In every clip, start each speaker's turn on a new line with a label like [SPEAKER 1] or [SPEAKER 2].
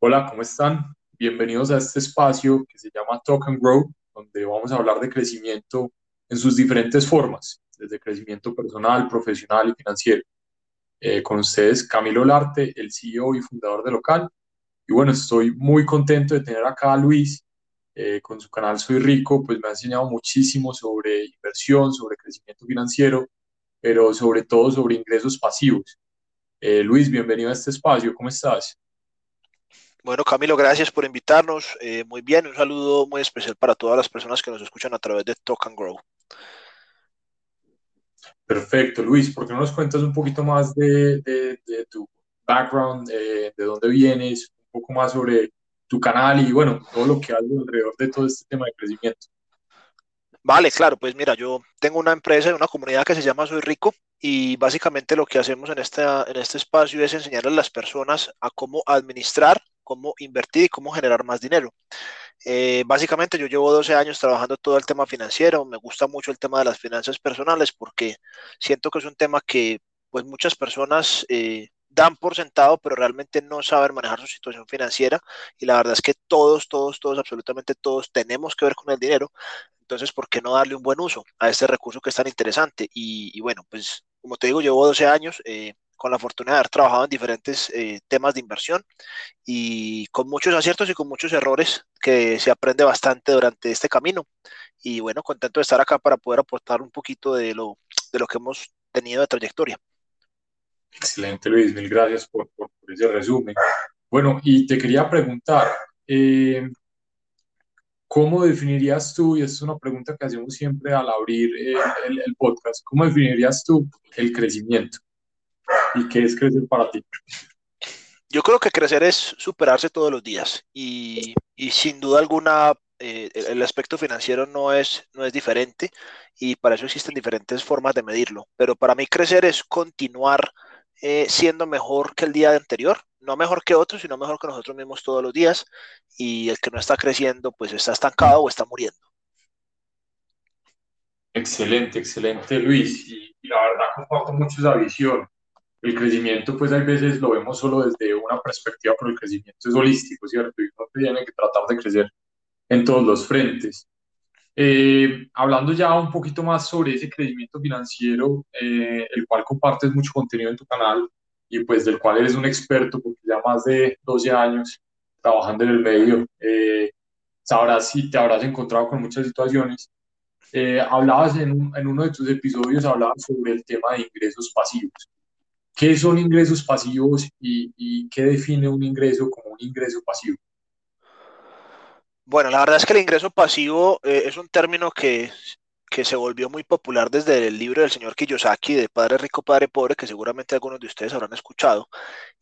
[SPEAKER 1] Hola, ¿cómo están? Bienvenidos a este espacio que se llama Talk and Grow, donde vamos a hablar de crecimiento en sus diferentes formas, desde crecimiento personal, profesional y financiero. Eh, con ustedes, Camilo Larte, el CEO y fundador de Local. Y bueno, estoy muy contento de tener acá a Luis eh, con su canal Soy Rico, pues me ha enseñado muchísimo sobre inversión, sobre crecimiento financiero, pero sobre todo sobre ingresos pasivos. Eh, Luis, bienvenido a este espacio, ¿cómo estás?
[SPEAKER 2] Bueno, Camilo, gracias por invitarnos. Eh, muy bien, un saludo muy especial para todas las personas que nos escuchan a través de Talk and Grow.
[SPEAKER 1] Perfecto, Luis, ¿por qué no nos cuentas un poquito más de, tu background, de dónde vienes, un poco más sobre tu canal y bueno, todo lo que hay alrededor de todo este tema de crecimiento?
[SPEAKER 2] Vale, claro, pues mira, yo tengo una empresa, una comunidad que se llama Soy Rico y básicamente lo que hacemos en, esta, en este espacio es enseñarle a las personas a cómo administrar cómo invertir y cómo generar más dinero. Eh, básicamente yo llevo 12 años trabajando todo el tema financiero, me gusta mucho el tema de las finanzas personales porque siento que es un tema que pues muchas personas eh, dan por sentado, pero realmente no saben manejar su situación financiera y la verdad es que todos, todos, todos, absolutamente todos tenemos que ver con el dinero. Entonces, ¿por qué no darle un buen uso a este recurso que es tan interesante? Y, bueno, pues como te digo, llevo 12 años. Eh, con la fortuna de haber trabajado en diferentes eh, temas de inversión y con muchos aciertos y con muchos errores que se aprende bastante durante este camino. Y bueno, contento de estar acá para poder aportar un poquito de lo, de lo que hemos tenido de trayectoria.
[SPEAKER 1] Excelente, Luis. Mil gracias por, por, ese resumen. Bueno, y te quería preguntar, eh, ¿cómo definirías tú, y es una pregunta que hacemos siempre al abrir el, el podcast, ¿cómo definirías tú el crecimiento? ¿Y qué es crecer para ti?
[SPEAKER 2] Yo creo que crecer es superarse todos los días y, y sin duda alguna eh, el aspecto financiero no es, no es diferente y para eso existen diferentes formas de medirlo. Pero para mí crecer es continuar eh, siendo mejor que el día anterior, no mejor que otros, sino mejor que nosotros mismos todos los días y el que no está creciendo pues está estancado o está muriendo.
[SPEAKER 1] Excelente, excelente Luis y, y la verdad comparto mucho esa visión el crecimiento, pues hay veces lo vemos solo desde una perspectiva, pero el crecimiento es holístico, ¿cierto? Y uno tiene que tratar de crecer en todos los frentes. Eh, hablando ya un poquito más sobre ese crecimiento financiero, eh, el cual compartes mucho contenido en tu canal y pues del cual eres un experto porque ya más de 12 años trabajando en el medio, eh, sabrás si te habrás encontrado con muchas situaciones. hablabas en, en uno de tus episodios, hablabas sobre el tema de ingresos pasivos. ¿Qué son ingresos pasivos y, qué define un ingreso como un ingreso pasivo?
[SPEAKER 2] Bueno, la verdad es que el ingreso pasivo eh, es un término que, que, se volvió muy popular desde el libro del señor Kiyosaki de Padre Rico, Padre Pobre, que seguramente algunos de ustedes habrán escuchado.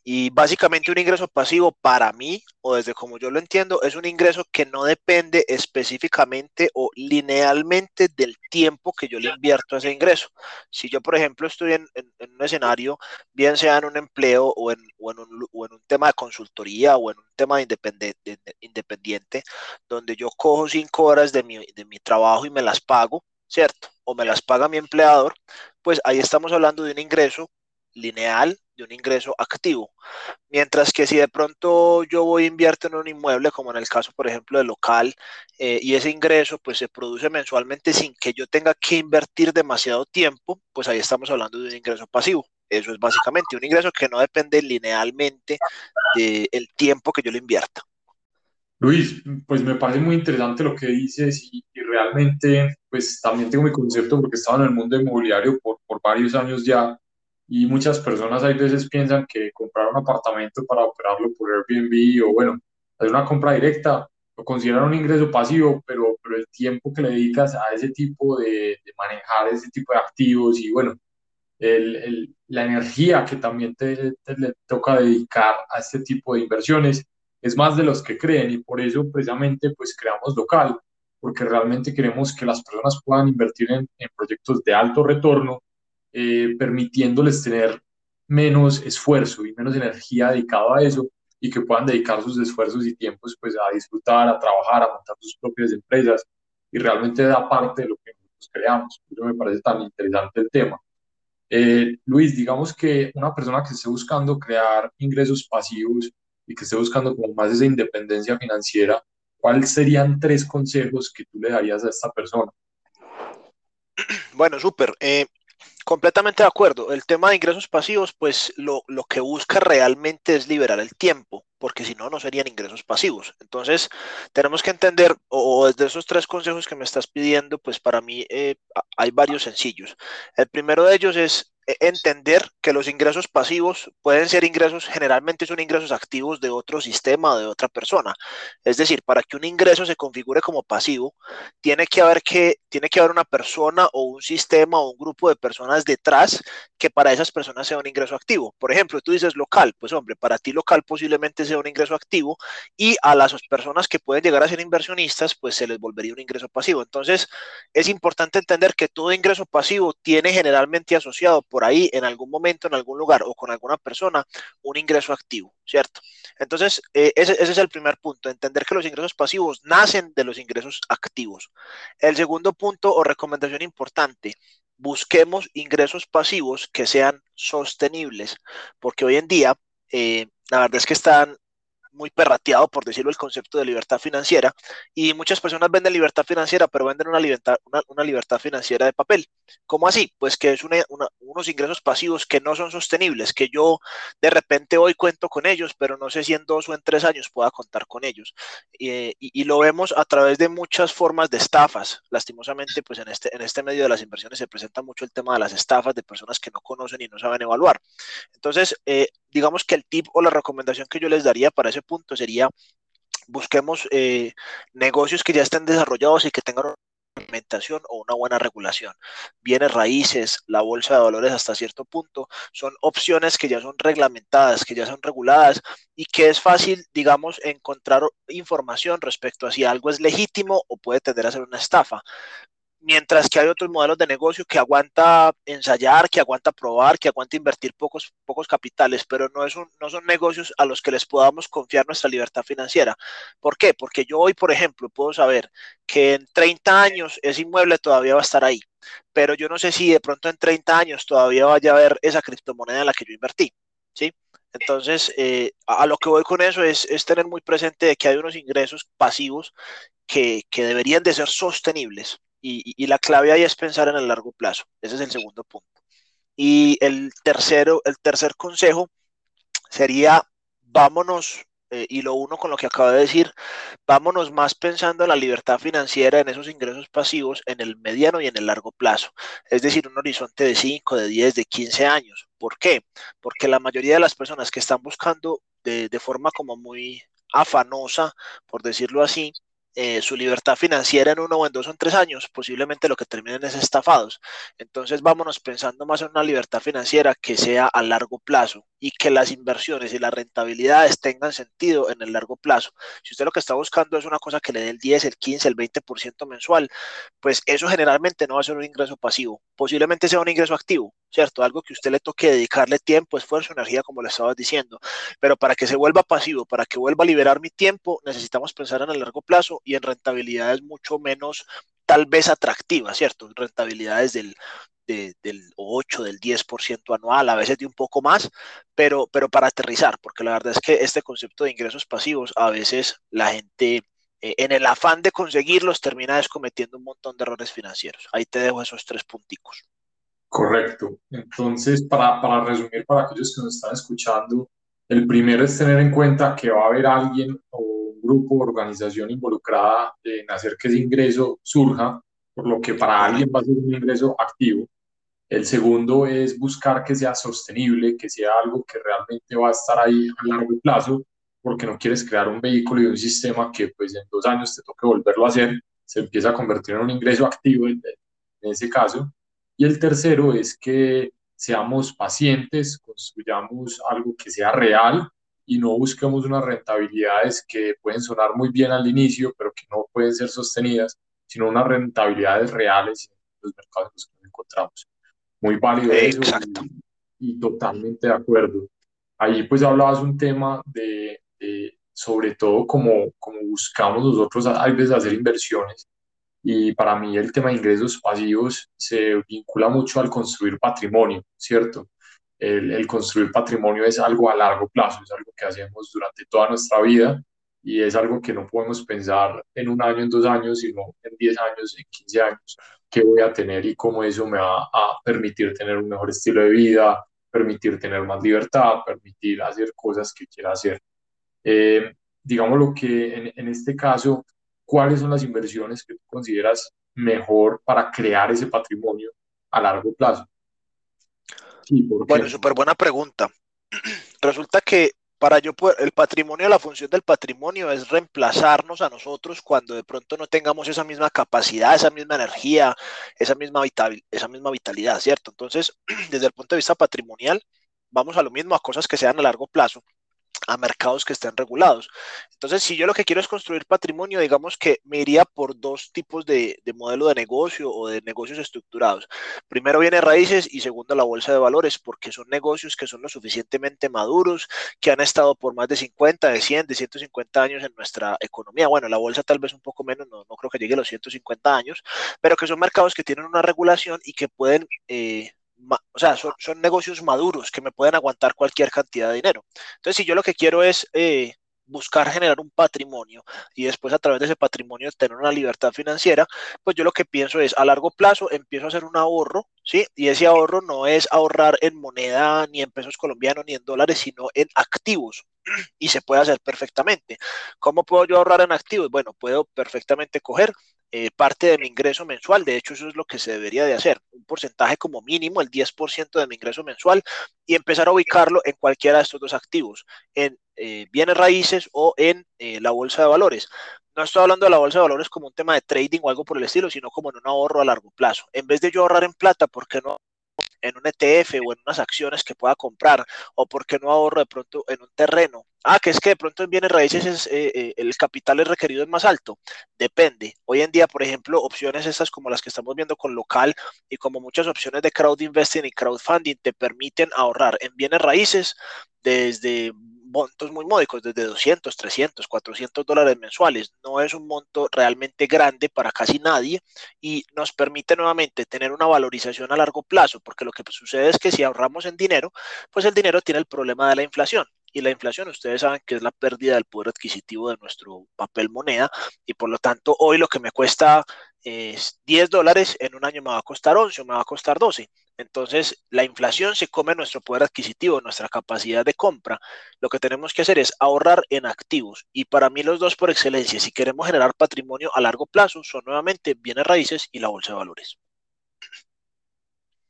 [SPEAKER 2] Y básicamente un ingreso pasivo para mí, o desde como yo lo entiendo, es un ingreso que no depende específicamente o linealmente del tiempo que yo le invierto a ese ingreso. Si yo, por ejemplo, estoy en, un escenario, bien sea en un empleo o en, o en, un, o en un, tema de consultoría o en un tema de independiente, independiente, donde yo cojo cinco horas de mi, de mi trabajo y me las pago, ¿cierto? O me las paga mi empleador, pues ahí estamos hablando de un ingreso lineal de un ingreso activo. Mientras que si de pronto yo voy e invierto en un inmueble, como en el caso, por ejemplo, del local, eh, y ese ingreso pues se produce mensualmente sin que yo tenga que invertir demasiado tiempo, pues ahí estamos hablando de un ingreso pasivo. Eso es básicamente un ingreso que no depende linealmente del tiempo que yo le invierta.
[SPEAKER 1] Luis, pues me parece muy interesante lo que dices y, realmente pues también tengo mi concepto porque estaba en el mundo inmobiliario por, por varios años ya y muchas personas hay veces piensan que comprar un apartamento para operarlo por Airbnb o bueno, hacer una compra directa lo consideran un ingreso pasivo, pero, pero el tiempo que le dedicas a ese tipo de, de manejar ese tipo de activos y bueno, el, el, la energía que también te, te, le toca dedicar a este tipo de inversiones es más de los que creen y por eso precisamente pues creamos local, porque realmente queremos que las personas puedan invertir en, en proyectos de alto retorno eh, permitiéndoles tener menos esfuerzo y menos energía dedicado a eso y que puedan dedicar sus esfuerzos y tiempos pues a disfrutar, a trabajar, a montar sus propias empresas y realmente da parte de lo que nosotros creamos. Por eso me parece tan interesante el tema. Eh, Luis, digamos que una persona que esté buscando crear ingresos pasivos, y que esté buscando como más esa independencia financiera, ¿cuáles serían tres consejos que tú le darías a esta persona?
[SPEAKER 2] Bueno, súper. Eh, completamente de acuerdo. El tema de ingresos pasivos, pues lo, que busca realmente es liberar el tiempo, porque si no, no serían ingresos pasivos. Entonces, tenemos que entender, o, desde esos tres consejos que me estás pidiendo, pues para mí eh, hay varios sencillos. El primero de ellos es entender que los ingresos pasivos pueden ser ingresos, generalmente son ingresos activos de otro sistema o de otra persona. Es decir, para que un ingreso se configure como pasivo, tiene que haber que tiene que haber una persona o un sistema o un grupo de personas detrás que para esas personas sea un ingreso activo. Por ejemplo, tú dices local, pues hombre, para ti local posiblemente sea un ingreso activo y a las personas que pueden llegar a ser inversionistas, pues se les volvería un ingreso pasivo. Entonces, es importante entender que todo ingreso pasivo tiene generalmente asociado por ahí en algún momento, en algún lugar o con alguna persona, un ingreso activo, ¿cierto? Entonces, eh, ese, ese, es el primer punto, entender que los ingresos pasivos nacen de los ingresos activos. El segundo punto o recomendación importante, busquemos ingresos pasivos que sean sostenibles, porque hoy en día, eh, la verdad es que están muy perrateado, por decirlo, el concepto de libertad financiera. Y muchas personas venden libertad financiera, pero venden una libertad, una, libertad financiera de papel. ¿Cómo así? Pues que es unos ingresos pasivos que no son sostenibles, que yo de repente hoy cuento con ellos, pero no sé si en dos o en tres años pueda contar con ellos. y, y, lo vemos a través de muchas formas de estafas. Lastimosamente, pues en este, en este medio de las inversiones se presenta mucho el tema de las estafas de personas que no conocen y no saben evaluar. Entonces, eh, digamos que el tip o la recomendación que yo les daría para ese punto sería busquemos eh, negocios que ya estén desarrollados y que tengan implementación o una buena regulación. Bienes raíces, la bolsa de valores hasta cierto punto, son opciones que ya son reglamentadas, que ya son reguladas y que es fácil, digamos, encontrar información respecto a si algo es legítimo o puede tender a ser una estafa mientras que hay otros modelos de negocio que aguanta ensayar, que aguanta probar, que aguanta invertir pocos, pocos capitales, pero no, es no son negocios a los que les podamos confiar nuestra libertad financiera. ¿Por qué? Porque yo hoy, por ejemplo, puedo saber que en 30 años ese inmueble todavía va a estar ahí, pero yo no sé si de pronto en 30 años todavía vaya a haber esa criptomoneda en la que yo invertí, ¿sí? Entonces, eh, a, lo que voy con eso es, es, tener muy presente de que hay unos ingresos pasivos que, que deberían de ser sostenibles y, la clave ahí es pensar en el largo plazo. Ese es el segundo punto. Y el tercero, el tercer consejo sería vámonos, eh, y lo uno con lo que acabo de decir, vámonos más pensando en la libertad financiera, en esos ingresos pasivos, en el mediano y en el largo plazo. Es decir, un horizonte de 5, de 10, de 15 años. ¿Por qué? Porque la mayoría de las personas que están buscando de, de forma como muy afanosa, por decirlo así, eh, su libertad financiera en uno o en dos o en tres años, posiblemente lo que terminen es estafados. Entonces vámonos pensando más en una libertad financiera que sea a largo plazo y que las inversiones y las rentabilidades tengan sentido en el largo plazo. Si usted lo que está buscando es una cosa que le dé el 10, el 15, el 20% mensual, pues eso generalmente no va a ser un ingreso pasivo. Posiblemente sea un ingreso activo, ¿cierto? Algo que usted le toque dedicarle tiempo, esfuerzo, energía, como le estaba diciendo. Pero para que se vuelva pasivo, para que vuelva a liberar mi tiempo, necesitamos pensar en el largo plazo y en rentabilidades mucho menos tal vez atractivas, ¿cierto? Rentabilidades del, del 8, del 10% anual, a veces de un poco más, pero, pero para aterrizar, porque la verdad es que este concepto de ingresos pasivos, a veces la gente eh, en el afán de conseguirlos termina descometiendo un montón de errores financieros. Ahí te dejo esos tres punticos.
[SPEAKER 1] Correcto. Entonces, para, para resumir, para aquellos que nos están escuchando, el primero es tener en cuenta que va a haber alguien o un grupo o organización involucrada en hacer que ese ingreso surja, por lo que para alguien va a ser un ingreso activo. El segundo es buscar que sea sostenible, que sea algo que realmente va a estar ahí a largo plazo, porque no quieres crear un vehículo y un sistema que pues en dos años te toque volverlo a hacer, se empieza a convertir en un ingreso activo en, en ese caso. Y el tercero es que seamos pacientes, construyamos algo que sea real y no busquemos unas rentabilidades que pueden sonar muy bien al inicio, pero que no pueden ser sostenidas, sino unas rentabilidades reales en los mercados en los que nos encontramos. Muy válido eso y, totalmente de acuerdo. Ahí pues hablabas un tema de, de sobre todo como, como buscamos nosotros a veces hacer inversiones y para mí el tema de ingresos pasivos se vincula mucho al construir patrimonio, ¿cierto? el, construir patrimonio es algo a largo plazo, es algo que hacemos durante toda nuestra vida y es algo que no podemos pensar en un año, en dos años, sino en 10 años, en 15 años, qué voy a tener y cómo eso me va a permitir tener un mejor estilo de vida, permitir tener más libertad, permitir hacer cosas que quiera hacer. Eh, digamos lo que en, en este caso, ¿cuáles son las inversiones que tú consideras mejor para crear ese patrimonio a largo plazo?
[SPEAKER 2] bueno, súper buena pregunta. Resulta que para yo poder, el patrimonio, la función del patrimonio es reemplazarnos a nosotros cuando de pronto no tengamos esa misma capacidad, esa misma energía, esa misma, esa misma vitalidad, ¿cierto? Entonces, desde el punto de vista patrimonial, vamos a lo mismo, a cosas que sean a largo plazo a mercados que estén regulados. Entonces, si yo lo que quiero es construir patrimonio, digamos que me iría por dos tipos de, modelo de negocio o de negocios estructurados. Primero viene raíces y segundo la bolsa de valores, porque son negocios que son lo suficientemente maduros, que han estado por más de 50, de 100, de 150 años en nuestra economía. Bueno, la bolsa tal vez un poco menos, no, creo que llegue a los 150 años, pero que son mercados que tienen una regulación y que pueden... Eh, o sea, son, negocios maduros que me pueden aguantar cualquier cantidad de dinero. Entonces, si yo lo que quiero es eh, buscar generar un patrimonio y después a través de ese patrimonio tener una libertad financiera, pues yo lo que pienso es a largo plazo empiezo a hacer un ahorro, ¿sí? Y ese ahorro no es ahorrar en moneda ni en pesos colombianos ni en dólares, sino en activos. Y se puede hacer perfectamente. ¿Cómo puedo yo ahorrar en activos? Bueno, puedo perfectamente coger eh, parte de mi ingreso mensual. De hecho, eso es lo que se debería de hacer. Porcentaje como mínimo, el 10% de mi ingreso mensual y empezar a ubicarlo en cualquiera de estos dos activos, en eh, bienes raíces o en eh, la bolsa de valores. No estoy hablando de la bolsa de valores como un tema de trading o algo por el estilo, sino como en un ahorro a largo plazo. En vez de yo ahorrar en plata, ¿por qué no en un ETF o en unas acciones que pueda comprar, o porque no ahorro de pronto en un terreno. Ah, que es que de pronto en bienes raíces eh, eh, el capital es requerido es más alto. Depende. Hoy en día, por ejemplo, opciones estas como las que estamos viendo con local y como muchas opciones de crowd investing y crowdfunding te permiten ahorrar en bienes raíces desde montos muy módicos, desde 200, 300, 400 dólares mensuales. No es un monto realmente grande para casi nadie y nos permite nuevamente tener una valorización a largo plazo, porque lo que sucede es que si ahorramos en dinero, pues el dinero tiene el problema de la inflación. Y la inflación, ustedes saben que es la pérdida del poder adquisitivo de nuestro papel moneda y por lo tanto hoy lo que me cuesta es 10 dólares, en un año me va a costar 11 o me va a costar 12. Entonces, la inflación se come nuestro poder adquisitivo, nuestra capacidad de compra. Lo que tenemos que hacer es ahorrar en activos. Y para mí los dos por excelencia, si queremos generar patrimonio a largo plazo, son nuevamente bienes raíces y la bolsa de valores.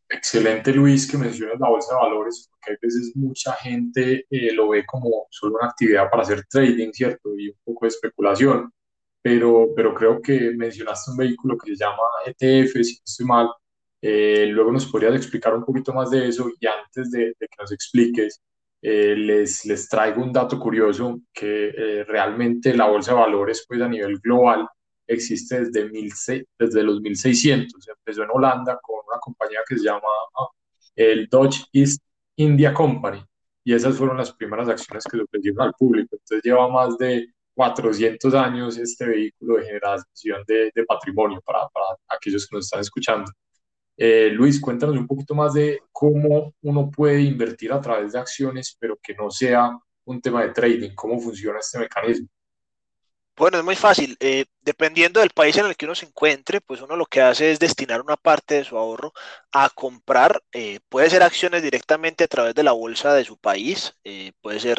[SPEAKER 1] Excelente, Luis, que mencionas la bolsa de valores, porque a veces mucha gente eh, lo ve como solo una actividad para hacer trading, ¿cierto? Y un poco de especulación. Pero, pero creo que mencionaste un vehículo que se llama ETF, si no estoy mal, eh, luego nos podrías explicar un poquito más de eso y antes de, que nos expliques, eh, les, les traigo un dato curioso que eh, realmente la bolsa de valores pues a nivel global existe desde, mil, desde los 1600. Empezó en Holanda con una compañía que se llama ah, el Dutch East India Company y esas fueron las primeras acciones que se ofrecieron al público. Entonces lleva más de 400 años este vehículo de generación de, de patrimonio para, para aquellos que nos están escuchando. Eh, Luis, cuéntanos un poquito más de cómo uno puede invertir a través de acciones, pero que no sea un tema de trading. ¿Cómo funciona este mecanismo?
[SPEAKER 2] Bueno, es muy fácil. Eh, dependiendo del país en el que uno se encuentre, pues uno lo que hace es destinar una parte de su ahorro a comprar. Eh, puede ser acciones directamente a través de la bolsa de su país, puede ser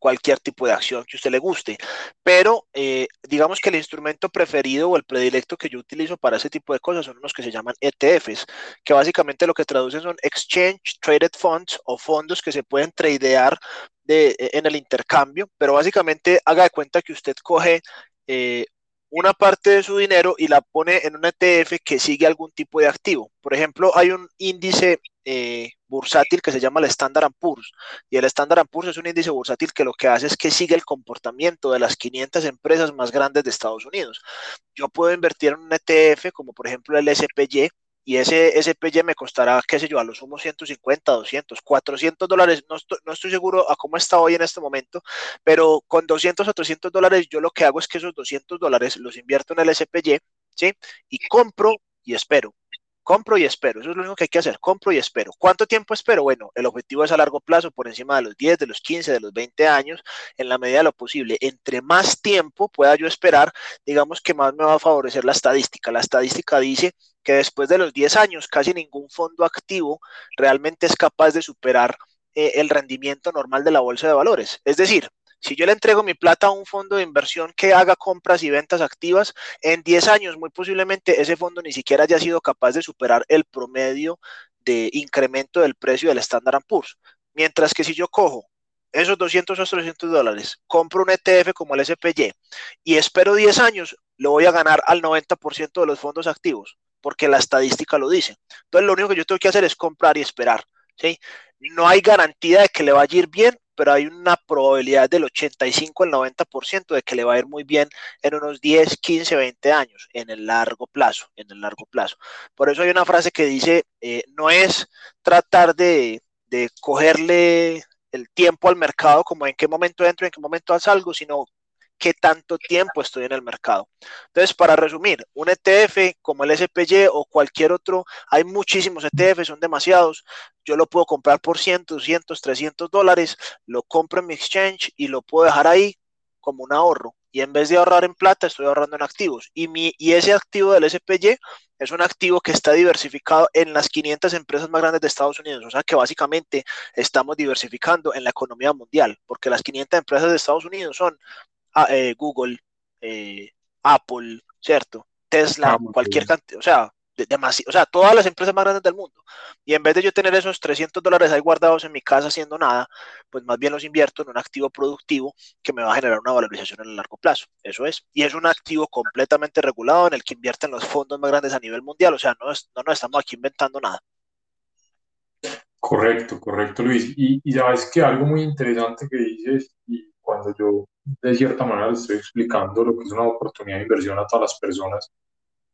[SPEAKER 2] cualquier tipo de acción que usted le guste. Pero eh, digamos que el instrumento preferido o el predilecto que yo utilizo para ese tipo de cosas son unos que se llaman ETFs, que básicamente lo que traducen son Exchange Traded Funds o fondos que se pueden tradear de, e, en el intercambio, pero básicamente haga de cuenta que usted coge eh, una parte de su dinero y la pone en un ETF que sigue algún tipo de activo. Por ejemplo, hay un índice eh, bursátil que se llama el Standard Poor's. Y el Standard Poor's es un índice bursátil que lo que hace es que sigue el comportamiento de las 500 empresas más grandes de Estados Unidos. Yo puedo invertir en un ETF como por ejemplo el SPY y ese SPY me costará, qué sé yo, a lo sumo 150, 200, 400 dólares, no estoy, no estoy seguro a cómo está hoy en este momento, pero con 200 o 300 dólares yo lo que hago es que esos 200 dólares los invierto en el SPY, ¿sí? Y compro y espero compro y espero. Eso es lo único que hay que hacer, compro y espero. ¿Cuánto tiempo espero? Bueno, el objetivo es a largo plazo, por encima de los 10, de los 15, de los 20 años, en la medida de lo posible. Entre más tiempo pueda yo esperar, digamos que más me va a favorecer la estadística. La estadística dice que después de los 10 años, casi ningún fondo activo realmente es capaz de superar eh, el rendimiento normal de la bolsa de valores. Es decir, si yo le entrego mi plata a un fondo de inversión que haga compras y ventas activas, en 10 años muy posiblemente ese fondo ni siquiera haya sido capaz de superar el promedio de incremento del precio del Standard Poor's. Mientras que si yo cojo esos 200 o 300 dólares, compro un ETF como el SPY y espero 10 años, lo voy a ganar al 90% de los fondos activos, porque la estadística lo dice. Entonces lo único que yo tengo que hacer es comprar y esperar. No hay garantía de que le vaya a ir bien, pero hay una probabilidad del 85 al 90% de que le va a ir muy bien en unos 10, 15, 20 años, en el largo plazo, en el largo plazo. Por eso hay una frase que dice, eh, no es tratar de, cogerle el tiempo al mercado, como en qué momento entro, en qué momento salgo, sino qué tanto tiempo estoy en el mercado. Entonces, para resumir, un ETF como el SPY o cualquier otro, hay muchísimos ETF, son demasiados. Yo lo puedo comprar por 100, 200, 300 dólares, lo compro en mi exchange y lo puedo dejar ahí como un ahorro. Y en vez de ahorrar en plata, estoy ahorrando en activos. Y, mi, y ese activo del SPY es un activo que está diversificado en las 500 empresas más grandes de Estados Unidos. O sea que básicamente estamos diversificando en la economía mundial, porque las 500 empresas de Estados Unidos son ah, eh, Google, eh, Apple, ¿cierto? Tesla, cualquier cantidad, o sea, o sea, todas las empresas más grandes del mundo. Y en vez de yo tener esos 300 dólares ahí guardados en mi casa haciendo nada, pues más bien los invierto en un activo productivo que me va a generar una valorización en el largo plazo. Eso es. Y es un activo completamente regulado en el que invierten los fondos más grandes a nivel mundial. O sea, no, no nos estamos aquí inventando nada.
[SPEAKER 1] Correcto, correcto, Luis. Y, y sabes que algo muy interesante que dices, y cuando yo de cierta manera estoy explicando lo que es una oportunidad de inversión a todas las personas,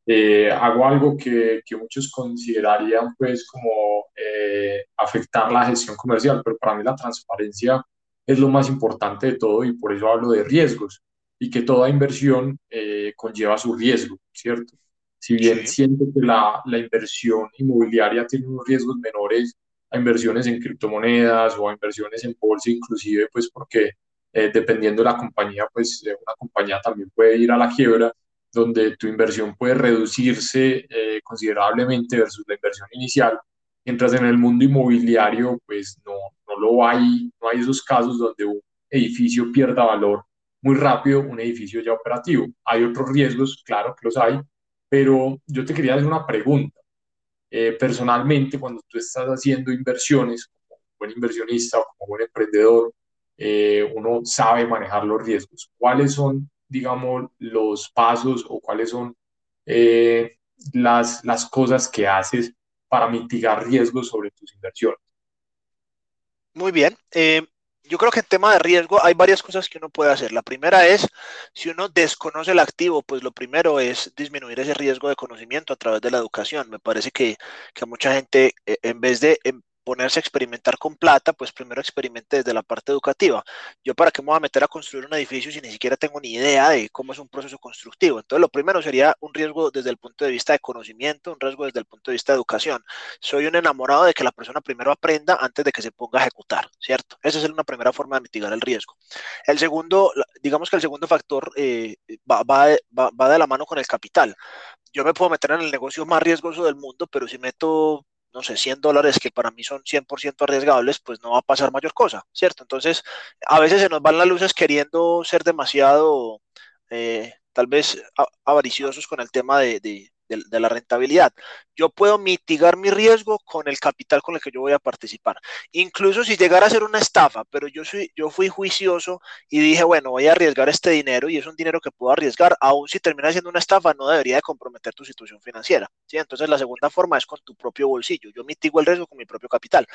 [SPEAKER 1] eh, hago algo que, que, muchos considerarían pues como eh, afectar la gestión comercial, pero para mí la transparencia es lo más importante de todo y por eso hablo de riesgos y que toda inversión eh, conlleva su riesgo, ¿cierto? Si bien siento que la, la, inversión inmobiliaria tiene unos riesgos menores a inversiones en criptomonedas o a inversiones en bolsa inclusive, pues porque dependiendo de la compañía, pues una compañía también puede ir a la quiebra, donde tu inversión puede reducirse eh, considerablemente versus la inversión inicial, mientras en el mundo inmobiliario pues no, no lo hay, no hay esos casos donde un edificio pierda valor muy rápido, un edificio ya operativo. Hay otros riesgos, claro que los hay, pero yo te quería hacer una pregunta. Eh, personalmente, cuando tú estás haciendo inversiones, como buen inversionista o como buen emprendedor, eh, uno sabe manejar los riesgos. ¿Cuáles son digamos, los pasos o cuáles son eh, las, las cosas que haces para mitigar riesgos sobre tus inversiones.
[SPEAKER 2] Muy bien. Eh, yo creo que en tema de riesgo hay varias cosas que uno puede hacer. La primera es, si uno desconoce el activo, pues lo primero es disminuir ese riesgo de conocimiento a través de la educación. Me parece que, que mucha gente, en vez de em, ponerse a experimentar con plata, pues primero experimente desde la parte educativa. Yo para qué me voy a meter a construir un edificio si ni siquiera tengo ni idea de cómo es un proceso constructivo. Entonces lo primero sería un riesgo desde el punto de vista de conocimiento, un riesgo desde el punto de vista de educación. Soy un enamorado de que la persona primero aprenda antes de que se ponga a ejecutar, ¿cierto? Esa es una primera forma de mitigar el riesgo. El segundo, digamos que el segundo factor eh, va, va, va, va de la mano con el capital. Yo me puedo meter en el negocio más riesgoso del mundo, pero si meto no sé, 100 dólares que para mí son 100% arriesgables, pues no va a pasar mayor cosa, ¿cierto? Entonces, a veces se nos van las luces queriendo ser demasiado, eh, tal vez, avariciosos con el tema de, de, la rentabilidad. Yo puedo mitigar mi riesgo con el capital con el que yo voy a participar. Incluso si llegara a ser una estafa, pero yo, soy, yo fui juicioso y dije, bueno, voy a arriesgar este dinero y es un dinero que puedo arriesgar, aun si termina siendo una estafa, no debería de comprometer tu situación financiera. ¿sí? Entonces la segunda forma es con tu propio bolsillo. Yo mitigo el riesgo con mi propio capital.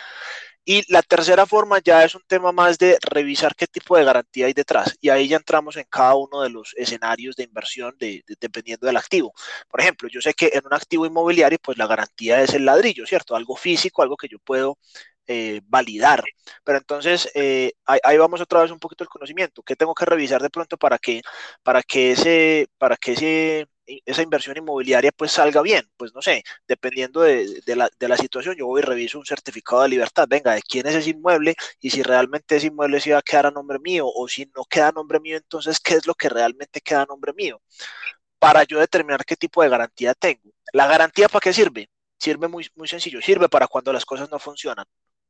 [SPEAKER 2] Y la tercera forma ya es un tema más de revisar qué tipo de garantía hay detrás. Y ahí ya entramos en cada uno de los escenarios de inversión de, dependiendo del activo. Por ejemplo, yo sé que en un activo inmobiliario, pues la garantía es el ladrillo, ¿cierto? Algo físico, algo que yo puedo eh, validar. Pero entonces, eh, ahí, vamos otra vez un poquito el conocimiento. ¿Qué tengo que revisar de pronto para que, para que ese, para que ese esa inversión inmobiliaria pues salga bien, pues no sé, dependiendo de, la, de, la, situación, yo voy y reviso un certificado de libertad, venga, de quién es ese inmueble y si realmente ese inmueble se va a quedar a nombre mío o si no queda a nombre mío, entonces, ¿qué es lo que realmente queda a nombre mío? Para yo determinar qué tipo de garantía tengo. ¿La garantía para qué sirve? Sirve muy, muy sencillo, sirve para cuando las cosas no funcionan.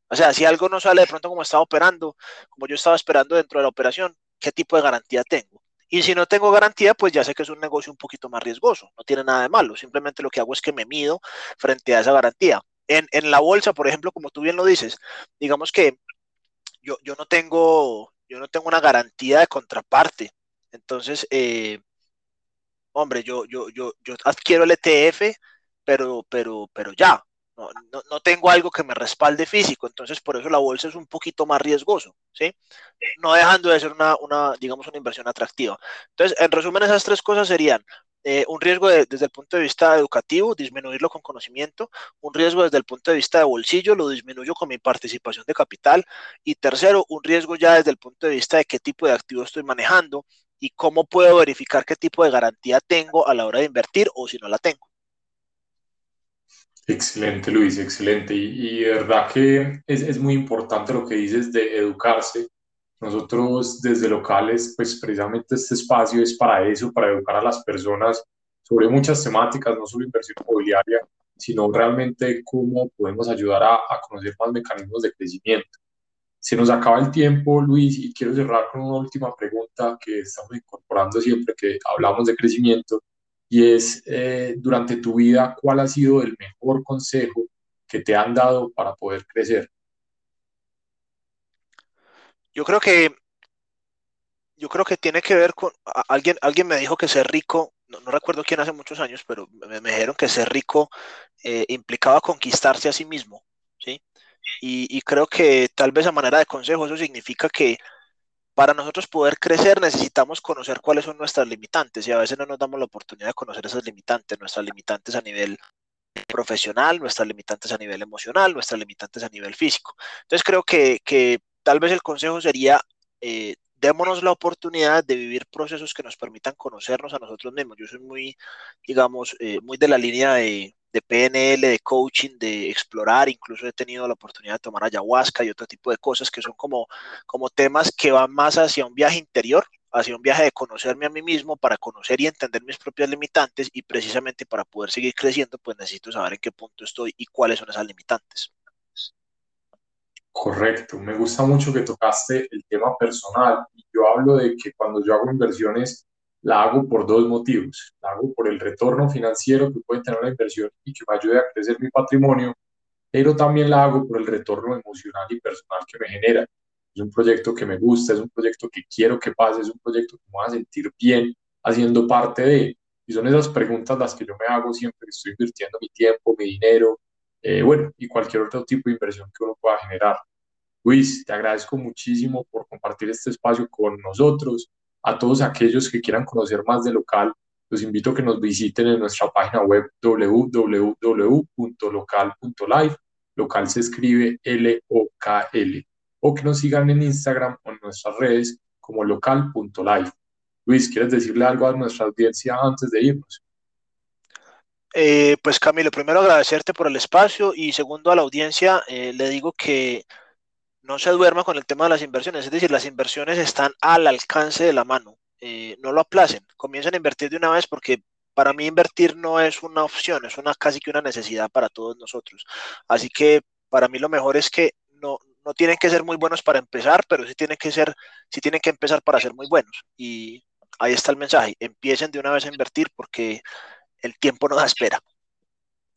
[SPEAKER 2] O sea, si algo no sale de pronto como estaba operando, como yo estaba esperando dentro de la operación, ¿qué tipo de garantía tengo? Y si no tengo garantía, pues ya sé que es un negocio un poquito más riesgoso, no tiene nada de malo, simplemente lo que hago es que me mido frente a esa garantía. En, la bolsa, por ejemplo, como tú bien lo dices, digamos que yo, yo, no, tengo, yo no tengo una garantía de contraparte. Entonces, eh, hombre, yo, yo, yo, yo adquiero el ETF, pero, pero, pero ya, no, tengo algo que me respalde físico, entonces por eso la bolsa es un poquito más riesgoso, ¿sí? No dejando de ser una, digamos, una inversión atractiva. Entonces, en resumen, esas tres cosas serían eh, un riesgo desde el punto de vista educativo, disminuirlo con conocimiento, un riesgo desde el punto de vista de bolsillo, lo disminuyo con mi participación de capital, y tercero, un riesgo ya desde el punto de vista de qué tipo de activo estoy manejando y cómo puedo verificar qué tipo de garantía tengo a la hora de invertir o si no la tengo.
[SPEAKER 1] Excelente, Luis, excelente. Y, de verdad que es, es, muy importante lo que dices de educarse. Nosotros desde locales, pues precisamente este espacio es para eso, para educar a las personas sobre muchas temáticas, no solo inversión inmobiliaria, sino realmente cómo podemos ayudar a, a conocer más mecanismos de crecimiento. Se nos acaba el tiempo, Luis, y quiero cerrar con una última pregunta que estamos incorporando siempre que hablamos de crecimiento y es eh, durante tu vida, ¿cuál ha sido el mejor consejo que te han dado para poder crecer?
[SPEAKER 2] Yo creo que yo creo que tiene que ver con alguien alguien me dijo que ser rico no, recuerdo quién hace muchos años pero me, dijeron que ser rico eh, implicaba conquistarse a sí mismo sí y, y, creo que tal vez a manera de consejo eso significa que para nosotros poder crecer necesitamos conocer cuáles son nuestras limitantes y a veces no nos damos la oportunidad de conocer esas limitantes, nuestras limitantes a nivel profesional, nuestras limitantes a nivel emocional, nuestras limitantes a nivel físico. Entonces creo que, tal vez el consejo sería, eh, démonos la oportunidad de vivir procesos que nos permitan conocernos a nosotros mismos. Yo soy muy, digamos, eh, muy de la línea de, de PNL, de coaching, de explorar, incluso he tenido la oportunidad de tomar ayahuasca y otro tipo de cosas que son como, como temas que van más hacia un viaje interior, hacia un viaje de conocerme a mí mismo para conocer y entender mis propias limitantes y precisamente para poder seguir creciendo, pues necesito saber en qué punto estoy y cuáles son esas limitantes.
[SPEAKER 1] Correcto, me gusta mucho que tocaste el tema personal yo hablo de que cuando yo hago inversiones la hago por dos motivos. La hago por el retorno financiero que puede tener la inversión y que me ayude a crecer mi patrimonio, pero también la hago por el retorno emocional y personal que me genera. Es un proyecto que me gusta, es un proyecto que quiero que pase, es un proyecto que me va a sentir bien haciendo parte de. Y son esas preguntas las que yo me hago siempre que estoy invirtiendo mi tiempo, mi dinero, eh, bueno, y cualquier otro tipo de inversión que uno pueda generar. Luis, te agradezco muchísimo por compartir este espacio con nosotros a todos aquellos que quieran conocer más de local, los invito a que nos visiten en nuestra página web www.local.live. Local se escribe L-O-K-L. O que nos sigan en Instagram o en nuestras redes como local.live. Luis, ¿quieres decirle algo a nuestra audiencia antes de irnos?
[SPEAKER 2] Eh, pues Camilo, primero agradecerte por el espacio y segundo a la audiencia eh, le digo que no se duerma con el tema de las inversiones, es decir, las inversiones están al alcance de la mano, eh, no lo aplacen, comiencen a invertir de una vez porque para mí invertir no es una opción, es una casi que una necesidad para todos nosotros. Así que para mí lo mejor es que no, no tienen que ser muy buenos para empezar, pero sí tienen que ser, sí tienen que empezar para ser muy buenos. Y ahí está el mensaje, empiecen de una vez a invertir porque el tiempo no da espera.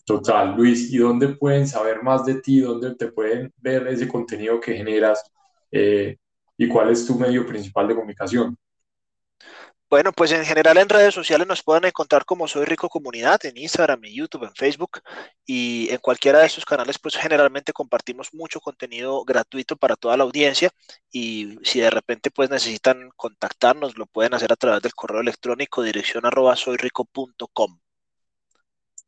[SPEAKER 1] Total, Luis, ¿y dónde pueden saber más de ti? ¿Dónde te pueden ver ese contenido que generas? Eh, ¿Y cuál es tu medio principal de comunicación?
[SPEAKER 2] Bueno, pues en general en redes sociales nos pueden encontrar como Soy Rico Comunidad, en Instagram, en YouTube, en Facebook y en cualquiera de esos canales pues generalmente compartimos mucho contenido gratuito para toda la audiencia y si de repente pues necesitan contactarnos lo pueden hacer a través del correo electrónico dirección soyrico.com.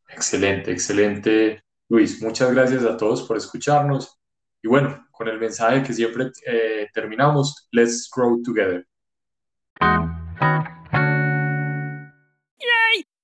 [SPEAKER 1] Excelente, excelente, Luis. Muchas gracias a todos por escucharnos. Y bueno, con el mensaje que siempre eh, terminamos, let's grow together.